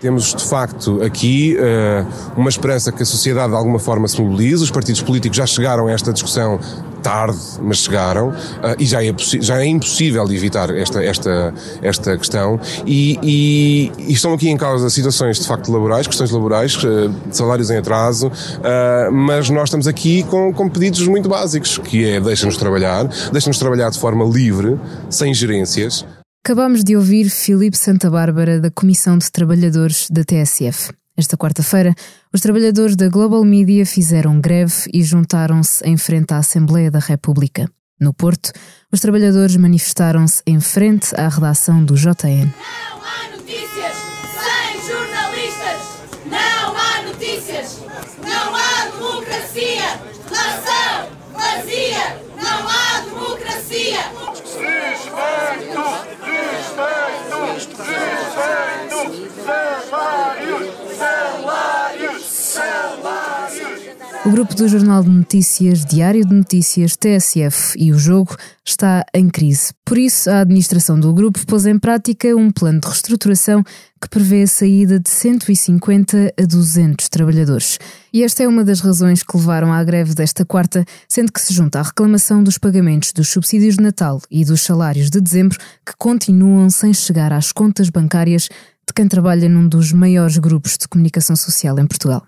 Temos, de facto, aqui uh, uma esperança que a sociedade de alguma forma se mobilize. Os partidos políticos já chegaram a esta discussão tarde, mas chegaram, uh, e já é, já é impossível evitar esta, esta, esta questão. E, e, e, estão aqui em causa situações, de facto, laborais, questões laborais, uh, salários em atraso, mas nós estamos aqui com, com pedidos muito básicos, que é deixa-nos trabalhar, deixa-nos trabalhar de forma livre, sem gerências. Acabamos de ouvir Filipe Santa Bárbara da Comissão de Trabalhadores da TSF. Esta quarta-feira, os trabalhadores da Global Media fizeram greve e juntaram-se em frente à Assembleia da República. No Porto, os trabalhadores manifestaram-se em frente à redação do JN. Não há notícias sem jornalistas! Não há notícias! Não há democracia! Nação vazia! Não há democracia! Respeito! Respeito! Respeito! Salários! Salários! Salários! O grupo do Jornal de Notícias, Diário de Notícias, TSF e o Jogo está em crise. Por isso, a administração do grupo pôs em prática um plano de reestruturação que prevê a saída de 150 a 200 trabalhadores. E esta é uma das razões que levaram à greve desta quarta, sendo que se junta à reclamação dos pagamentos dos subsídios de Natal e dos salários de dezembro que continuam sem chegar às contas bancárias de quem trabalha num dos maiores grupos de comunicação social em Portugal.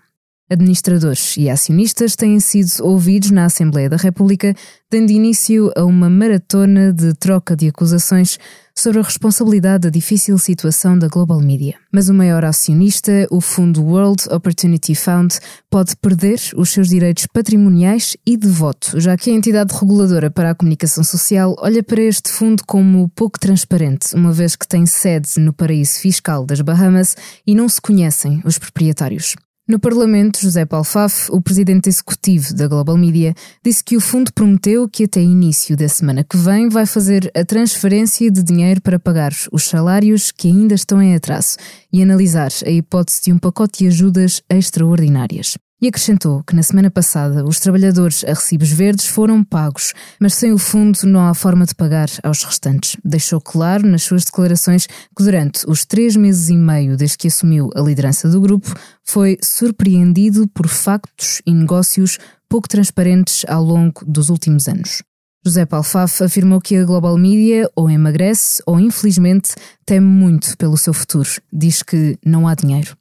Administradores e acionistas têm sido ouvidos na Assembleia da República, dando início a uma maratona de troca de acusações sobre a responsabilidade da difícil situação da Global Media. Mas o maior acionista, o fundo World Opportunity Fund, pode perder os seus direitos patrimoniais e de voto, já que a entidade reguladora para a comunicação social olha para este fundo como pouco transparente, uma vez que tem sede no paraíso fiscal das Bahamas e não se conhecem os proprietários. No Parlamento, José Paulo Faf, o presidente executivo da Global Media, disse que o fundo prometeu que até início da semana que vem vai fazer a transferência de dinheiro para pagar os salários que ainda estão em atraso e analisar a hipótese de um pacote de ajudas extraordinárias. E acrescentou que na semana passada os trabalhadores a recibos verdes foram pagos, mas sem o fundo não há forma de pagar aos restantes. Deixou claro nas suas declarações que durante os três meses e meio desde que assumiu a liderança do grupo foi surpreendido por factos e negócios pouco transparentes ao longo dos últimos anos. José Paulo Faf afirmou que a Global Media ou emagrece ou, infelizmente, teme muito pelo seu futuro. Diz que não há dinheiro.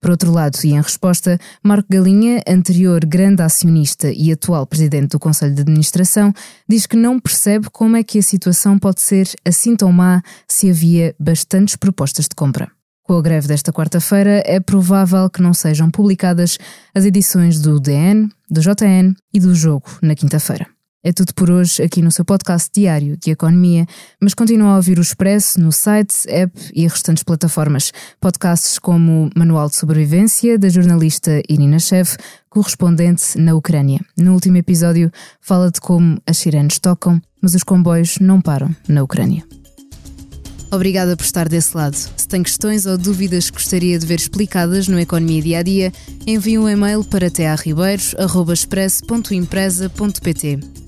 Por outro lado, e em resposta, Marco Galinha, anterior grande acionista e atual presidente do Conselho de Administração, diz que não percebe como é que a situação pode ser assim tão má se havia bastantes propostas de compra. Com a greve desta quarta-feira, é provável que não sejam publicadas as edições do DN, do JN e do Jogo na quinta-feira. É tudo por hoje aqui no seu podcast diário de economia, mas continua a ouvir o Expresso no site, app e restantes plataformas. Podcasts como Manual de Sobrevivência, da jornalista Irina Chev, correspondente na Ucrânia. No último episódio, fala de como as sirenes tocam, mas os comboios não param na Ucrânia. Obrigada por estar desse lado. Se tem questões ou dúvidas que gostaria de ver explicadas no Economia Dia a Dia, envie um e-mail para tearribeiros.express.empresa.pt.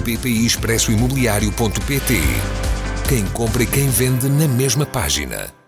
BPI Expresso Imobiliário.pt Quem compra e quem vende na mesma página.